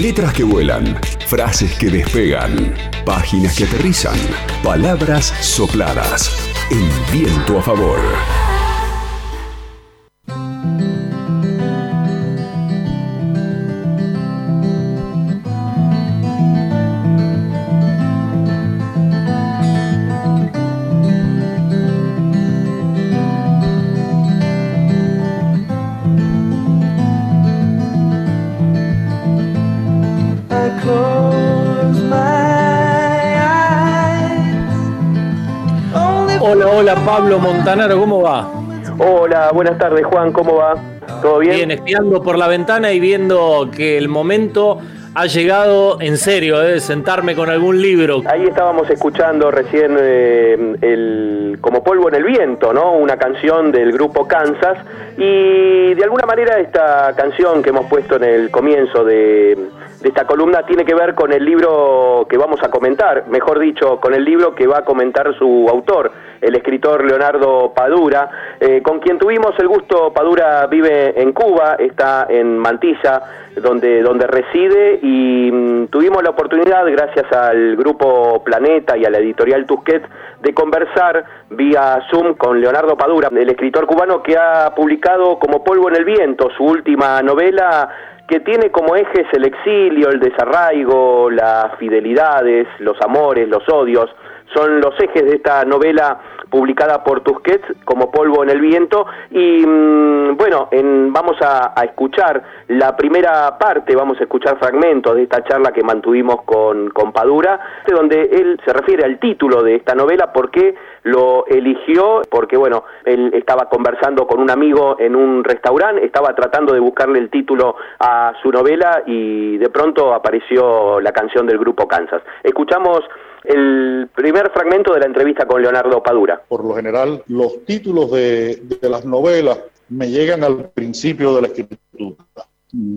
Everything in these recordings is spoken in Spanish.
Letras que vuelan, frases que despegan, páginas que aterrizan, palabras sopladas. El viento a favor. Hola Pablo Montanaro, ¿cómo va? Hola, buenas tardes Juan, ¿cómo va? ¿Todo bien? Bien, espiando por la ventana y viendo que el momento ha llegado en serio, de sentarme con algún libro. Ahí estábamos escuchando recién eh, el Como polvo en el viento, ¿no? Una canción del grupo Kansas y de alguna manera esta canción que hemos puesto en el comienzo de, de esta columna tiene que ver con el libro que vamos a comentar, mejor dicho, con el libro que va a comentar su autor, el escritor Leonardo Padura, eh, con quien tuvimos el gusto, Padura vive en Cuba, está en Mantilla, donde, donde reside, y mm, tuvimos la oportunidad, gracias al grupo Planeta y a la editorial Tusquets, de conversar vía Zoom con Leonardo Padura, el escritor cubano que ha publicado como polvo en el viento su última novela que tiene como ejes el exilio, el desarraigo, las fidelidades, los amores, los odios, son los ejes de esta novela publicada por Tusquets como polvo en el viento y mm, bueno, vamos a, escuchar la primera parte, vamos a escuchar fragmentos de esta charla que mantuvimos con, con Padura, donde él se refiere al título de esta novela, porque lo eligió, porque bueno, él estaba conversando con un amigo en un restaurante, estaba tratando de buscarle el título a su novela y de pronto apareció la canción del grupo Kansas. Escuchamos el primer fragmento de la entrevista con Leonardo Padura. Por lo general, los títulos de, las novelas me llegan al principio de la escritura.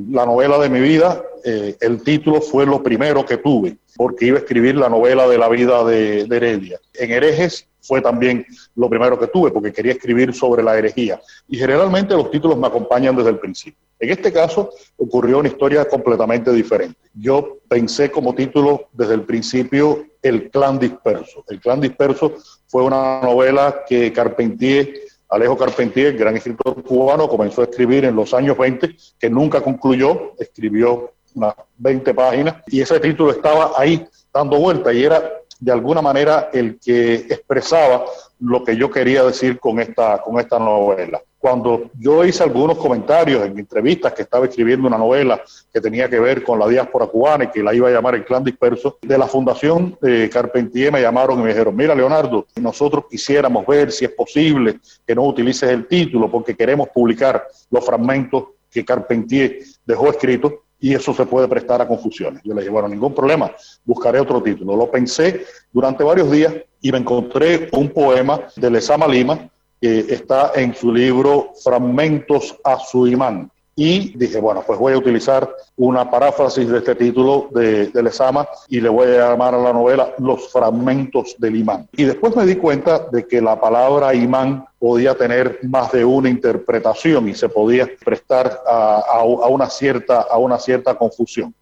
La novela de mi vida, eh, el título fue lo primero que tuve, porque iba a escribir la novela de la vida de, de Heredia. En Herejes fue también lo primero que tuve, porque quería escribir sobre la herejía. Y generalmente los títulos me acompañan desde el principio. En este caso ocurrió una historia completamente diferente. Yo pensé como título desde el principio El clan disperso. El clan disperso fue una novela que Carpentier, Alejo Carpentier, gran escritor cubano, comenzó a escribir en los años 20, que nunca concluyó, escribió unas 20 páginas y ese título estaba ahí dando vuelta y era de alguna manera el que expresaba lo que yo quería decir con esta, con esta novela. Cuando yo hice algunos comentarios en entrevistas que estaba escribiendo una novela que tenía que ver con la diáspora cubana y que la iba a llamar El Clan Disperso, de la Fundación de Carpentier me llamaron y me dijeron, mira Leonardo, nosotros quisiéramos ver si es posible que no utilices el título porque queremos publicar los fragmentos que Carpentier dejó escritos y eso se puede prestar a confusiones. Yo le dije, bueno, ningún problema, buscaré otro título. Lo pensé durante varios días y me encontré un poema de Lezama Lima que está en su libro Fragmentos a su imán. Y dije, bueno, pues voy a utilizar una paráfrasis de este título de, de Lezama y le voy a llamar a la novela Los fragmentos del imán. Y después me di cuenta de que la palabra imán podía tener más de una interpretación y se podía prestar a, a, una, cierta, a una cierta confusión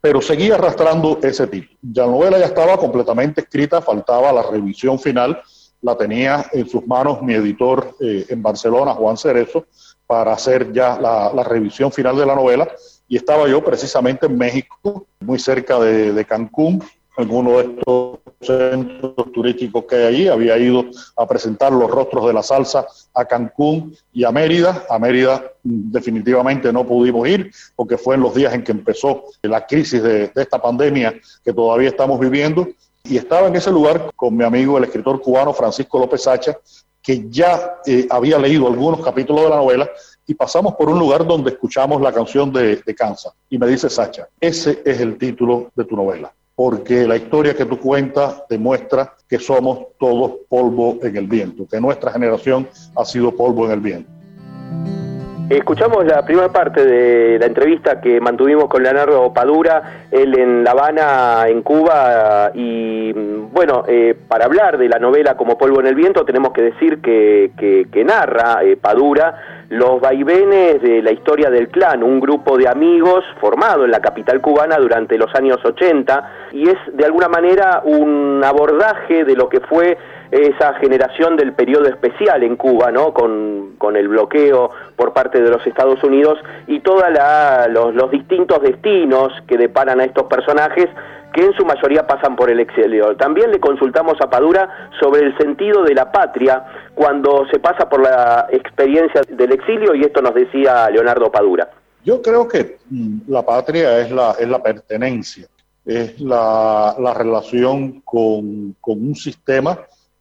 pero seguía arrastrando ese título. Ya la novela ya estaba completamente escrita, faltaba la revisión final la tenía en sus manos mi editor eh, en Barcelona, Juan Cerezo, para hacer ya la, revisión final de la novela. Y estaba yo precisamente en México, muy cerca de, Cancún, en uno de estos centros turísticos que hay allí. Había ido a presentar los rostros de la salsa a Cancún y a Mérida. A Mérida mm, definitivamente no pudimos ir porque fue en los días en que empezó la crisis de esta pandemia que todavía estamos viviendo y estaba en ese lugar con mi amigo, el escritor cubano Francisco López Sacha, que ya eh, había leído algunos capítulos de la novela y pasamos por un lugar donde escuchamos la canción de, de Kansas. Y me dice Sacha, ese es el título de tu novela, porque la historia que tú cuentas demuestra que somos todos polvo en el viento, que nuestra generación ha sido polvo en el viento. Escuchamos la primera parte de la entrevista que mantuvimos con Leonardo Padura, él en La Habana, en Cuba, y bueno, eh, para hablar de la novela Como polvo en el viento, tenemos que decir que, que, narra eh, Padura los vaivenes de la historia del clan, un grupo de amigos formado en la capital cubana durante los años 80, y es de alguna manera un abordaje de lo que fue esa generación del periodo especial en Cuba, ¿no? Con, con el bloqueo por parte de los Estados Unidos y todos los, los distintos destinos que deparan a estos personajes que en su mayoría pasan por el exilio. También le consultamos a Padura sobre el sentido de la patria cuando se pasa por la experiencia del exilio y esto nos decía Leonardo Padura. Yo creo que mm, la patria es la, es la pertenencia, es la, la relación con, con un sistema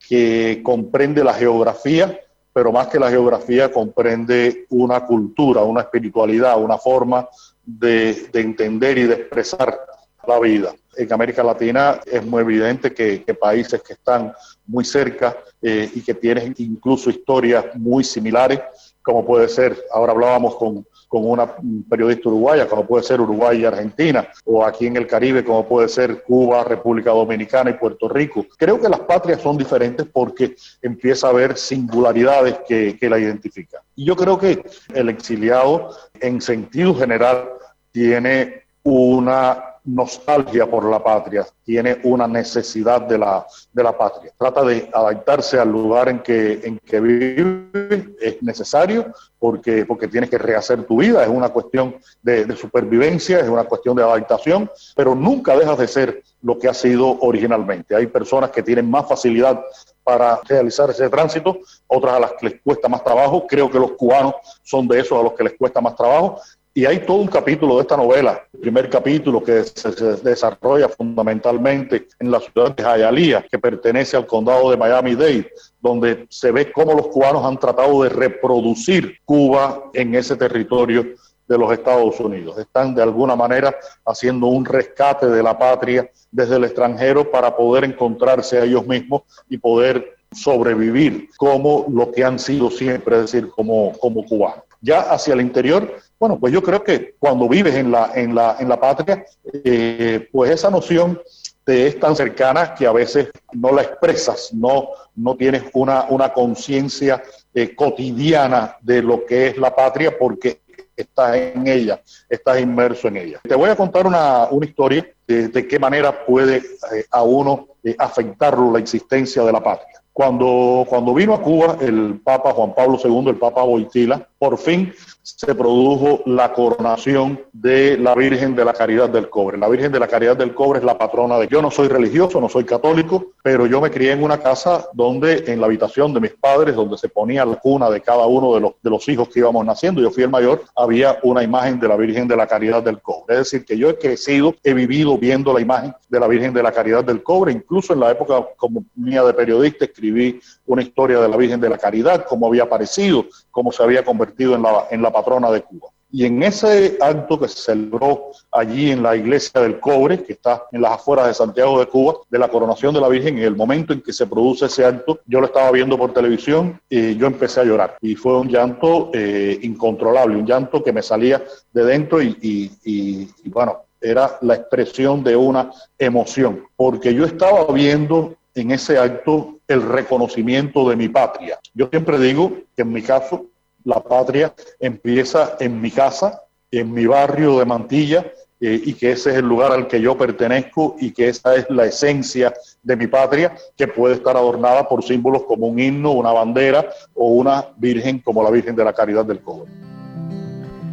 que comprende la geografía, pero más que la geografía comprende una cultura, una espiritualidad, una forma de, entender y de expresar la vida. En América Latina es muy evidente que, países que están muy cerca eh, y que tienen incluso historias muy similares, como puede ser, ahora hablábamos con, con una periodista uruguaya, como puede ser Uruguay y Argentina, o aquí en el Caribe, como puede ser Cuba, República Dominicana y Puerto Rico. Creo que las patrias son diferentes porque empieza a haber singularidades que, que la identifican. Y yo creo que el exiliado, en sentido general, tiene una nostalgia por la patria, tiene una necesidad de la, de la patria. Trata de adaptarse al lugar en que, en que vive, es necesario porque, porque tienes que rehacer tu vida, es una cuestión de, de supervivencia, es una cuestión de adaptación, pero nunca dejas de ser lo que ha sido originalmente. Hay personas que tienen más facilidad para realizar ese tránsito, otras a las que les cuesta más trabajo. Creo que los cubanos son de esos a los que les cuesta más trabajo. Y hay todo un capítulo de esta novela, el primer capítulo que se, desarrolla fundamentalmente en la ciudad de Hialeah, que pertenece al condado de Miami-Dade, donde se ve cómo los cubanos han tratado de reproducir Cuba en ese territorio de los Estados Unidos. Están de alguna manera haciendo un rescate de la patria desde el extranjero para poder encontrarse a ellos mismos y poder sobrevivir como lo que han sido siempre, es decir, como, como cubanos. Ya hacia el interior bueno, pues yo creo que cuando vives en la, en la, en la patria, eh, pues esa noción te es tan cercana que a veces no la expresas, no, no tienes una, una conciencia eh, cotidiana de lo que es la patria porque estás en ella, estás inmerso en ella. Te voy a contar una, historia de, qué manera puede eh, a uno afectarlo la existencia de la patria. Cuando, cuando vino a Cuba el Papa Juan Pablo II, el Papa Boitila, por fin se produjo la coronación de la Virgen de la Caridad del Cobre. La Virgen de la Caridad del Cobre es la patrona de... Yo no soy religioso, no soy católico, pero yo me crié en una casa donde en la habitación de mis padres, donde se ponía la cuna de cada uno de los, de los hijos que íbamos naciendo, yo fui el mayor, había una imagen de la Virgen de la Caridad del Cobre. Es decir, que yo he crecido, he vivido viendo la imagen de la Virgen de la Caridad del Cobre, incluso en la época como mía de periodista escribí una historia de la Virgen de la Caridad, cómo había aparecido, cómo se había convertido en la, en la patrona de Cuba. Y en ese acto que se celebró allí en la iglesia del Cobre, que está en las afueras de Santiago de Cuba, de la coronación de la Virgen, en el momento en que se produce ese acto, yo lo estaba viendo por televisión y yo empecé a llorar. Y fue un llanto eh, incontrolable, un llanto que me salía de dentro y, y bueno, era la expresión de una emoción, porque yo estaba viendo en ese acto el reconocimiento de mi patria. Yo siempre digo que en mi caso la patria empieza en mi casa, en mi barrio de Mantilla, eh, y que ese es el lugar al que yo pertenezco y que esa es la esencia de mi patria, que puede estar adornada por símbolos como un himno, una bandera o una virgen como la Virgen de la Caridad del Cobre.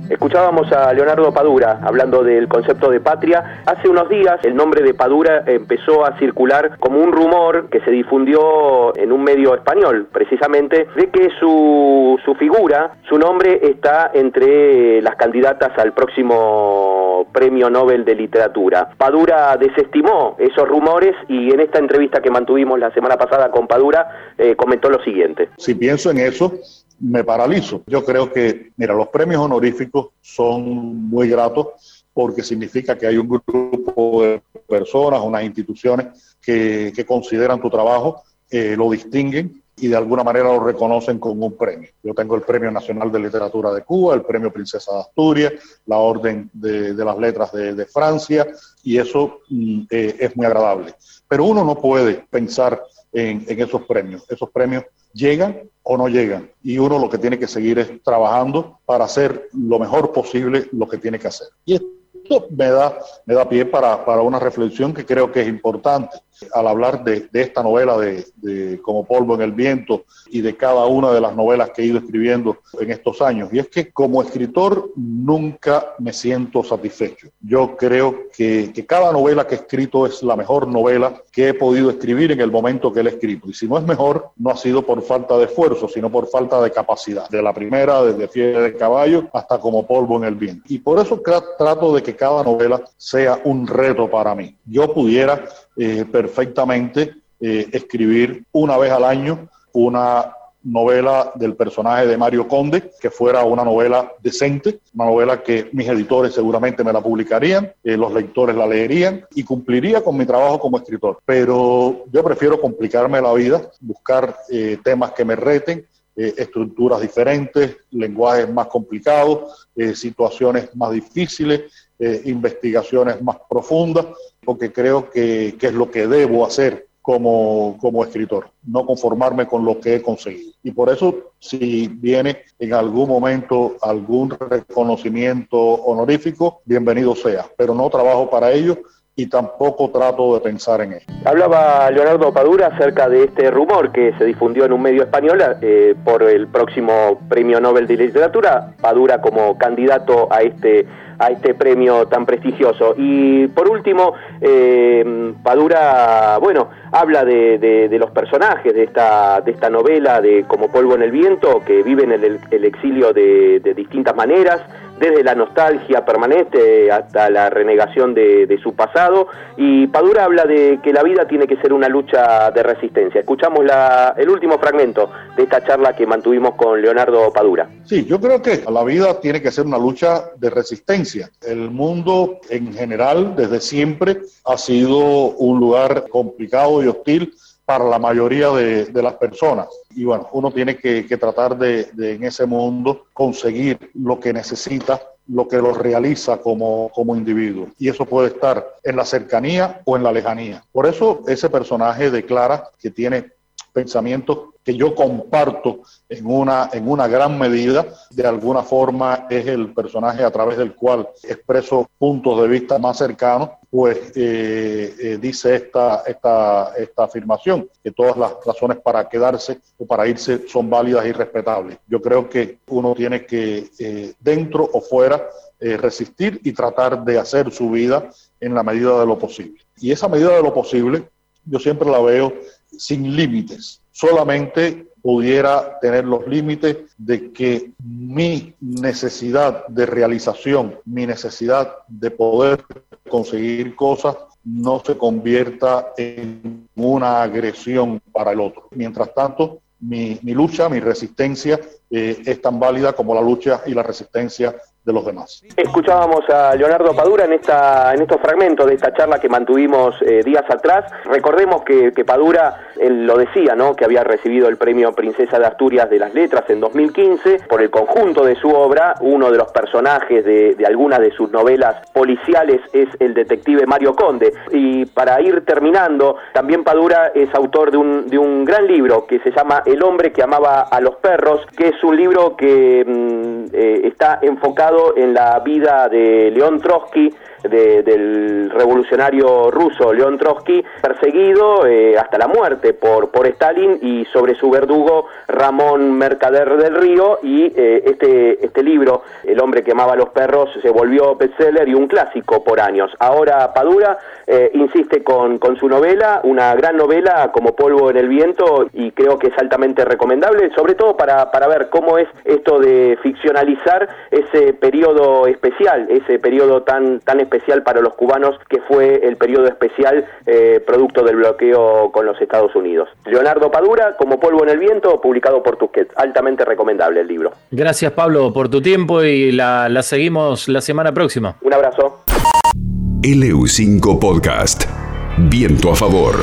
Escuchábamos a Leonardo Padura hablando del concepto de patria. Hace unos días el nombre de Padura empezó a circular como un rumor que se difundió en un medio español, precisamente, de que su, su figura, su nombre está entre las candidatas al próximo Premio Nobel de Literatura. Padura desestimó esos rumores y en esta entrevista que mantuvimos la semana pasada con Padura eh, comentó lo siguiente. Si pienso en eso, me paralizo. Yo creo que, mira, los premios honoríficos son muy gratos porque significa que hay un grupo de personas, unas instituciones que, consideran tu trabajo, eh, lo distinguen y de alguna manera lo reconocen con un premio. Yo tengo el Premio Nacional de Literatura de Cuba, el Premio Princesa de Asturias, la Orden de, las Letras de, Francia, y eso mm, eh, es muy agradable. Pero uno no puede pensar en, esos premios. Esos premios llegan o no llegan. Y uno lo que tiene que seguir es trabajando para hacer lo mejor posible lo que tiene que hacer. Y me da, me da pie para, para una reflexión que creo que es importante al hablar de, esta novela de, Como polvo en el viento y de cada una de las novelas que he ido escribiendo en estos años. Y es que como escritor nunca me siento satisfecho. Yo creo que, cada novela que he escrito es la mejor novela que he podido escribir en el momento que la he escrito. Y si no es mejor, no ha sido por falta de esfuerzo, sino por falta de capacidad. De la primera, desde Fiebre de Caballo hasta Como polvo en el viento. Y por eso trato de que cada novela sea un reto para mí. Yo pudiera eh, perfectamente eh, escribir una vez al año una novela del personaje de Mario Conde, que fuera una novela decente, una novela que mis editores seguramente me la publicarían, eh, los lectores la leerían y cumpliría con mi trabajo como escritor. Pero yo prefiero complicarme la vida, buscar temas que me reten, estructuras diferentes, lenguajes más complicados, situaciones más difíciles, investigaciones más profundas porque creo que, es lo que debo hacer como, como, escritor, no conformarme con lo que he conseguido. Y por eso, si viene en algún momento algún reconocimiento honorífico, bienvenido sea, pero no trabajo para ello y tampoco trato de pensar en ello. Hablaba Leonardo Padura acerca de este rumor que se difundió en un medio español eh, por el próximo Premio Nobel de Literatura, Padura como candidato a este a este premio tan prestigioso. Y por último, eh, Padura, bueno, habla de, los personajes de esta, de esta novela de Como polvo en el viento, que viven el, el exilio de, distintas maneras, desde la nostalgia permanente hasta la renegación de, de, su pasado. Y Padura habla de que la vida tiene que ser una lucha de resistencia. Escuchamos la, el último fragmento de esta charla que mantuvimos con Leonardo Padura. Sí, yo creo que la vida tiene que ser una lucha de resistencia. El mundo en general, desde siempre, ha sido un lugar complicado y hostil para la mayoría de, las personas. Y bueno, uno tiene que, tratar de, en ese mundo conseguir lo que necesita, lo que lo realiza como, como individuo. Y eso puede estar en la cercanía o en la lejanía. Por eso ese personaje declara que tiene pensamientos que yo comparto en una, en una gran medida. De alguna forma es el personaje a través del cual expreso puntos de vista más cercanos, pues eh, eh, dice esta, esta, esta afirmación, que todas las razones para quedarse o para irse son válidas y respetables. Yo creo que uno tiene que, eh, dentro o fuera, resistir y tratar de hacer su vida en la medida de lo posible. Y esa medida de lo posible, yo siempre la veo sin límites. Solamente pudiera tener los límites de que mi necesidad de realización, mi necesidad de poder conseguir cosas, no se convierta en una agresión para el otro. Mientras tanto, mi, lucha, mi resistencia eh, es tan válida como la lucha y la resistencia de los demás. Escuchábamos a Leonardo Padura en esta en estos fragmentos de esta charla que mantuvimos eh, días atrás. Recordemos que, Padura lo decía, ¿no? Que había recibido el premio Princesa de Asturias de las Letras en 2015 por el conjunto de su obra. Uno de los personajes de, de algunas de sus novelas policiales es el detective Mario Conde. Y para ir terminando, también Padura es autor de un, de un gran libro que se llama El hombre que amaba a los perros, que es un libro que mm, eh, está enfocado en la vida de León Trotsky, del revolucionario ruso León Trotsky, perseguido eh, hasta la muerte por, por Stalin y sobre su verdugo Ramón Mercader del Río y eh, este, este libro, El hombre que amaba a los perros, se volvió bestseller y un clásico por años. Ahora Padura eh, insiste con, con su novela, una gran novela como Polvo en el Viento y creo que es altamente recomendable, sobre todo para, para ver cómo es esto de ficcionalizar ese periodo especial, ese periodo tan, tan especial especial para los cubanos, que fue el periodo especial eh, producto del bloqueo con los Estados Unidos. Leonardo Padura, como polvo en el viento, publicado por Tusquets. Altamente recomendable el libro. Gracias Pablo por tu tiempo y la, la seguimos la semana próxima. Un abrazo. LU5 Podcast. Viento a favor.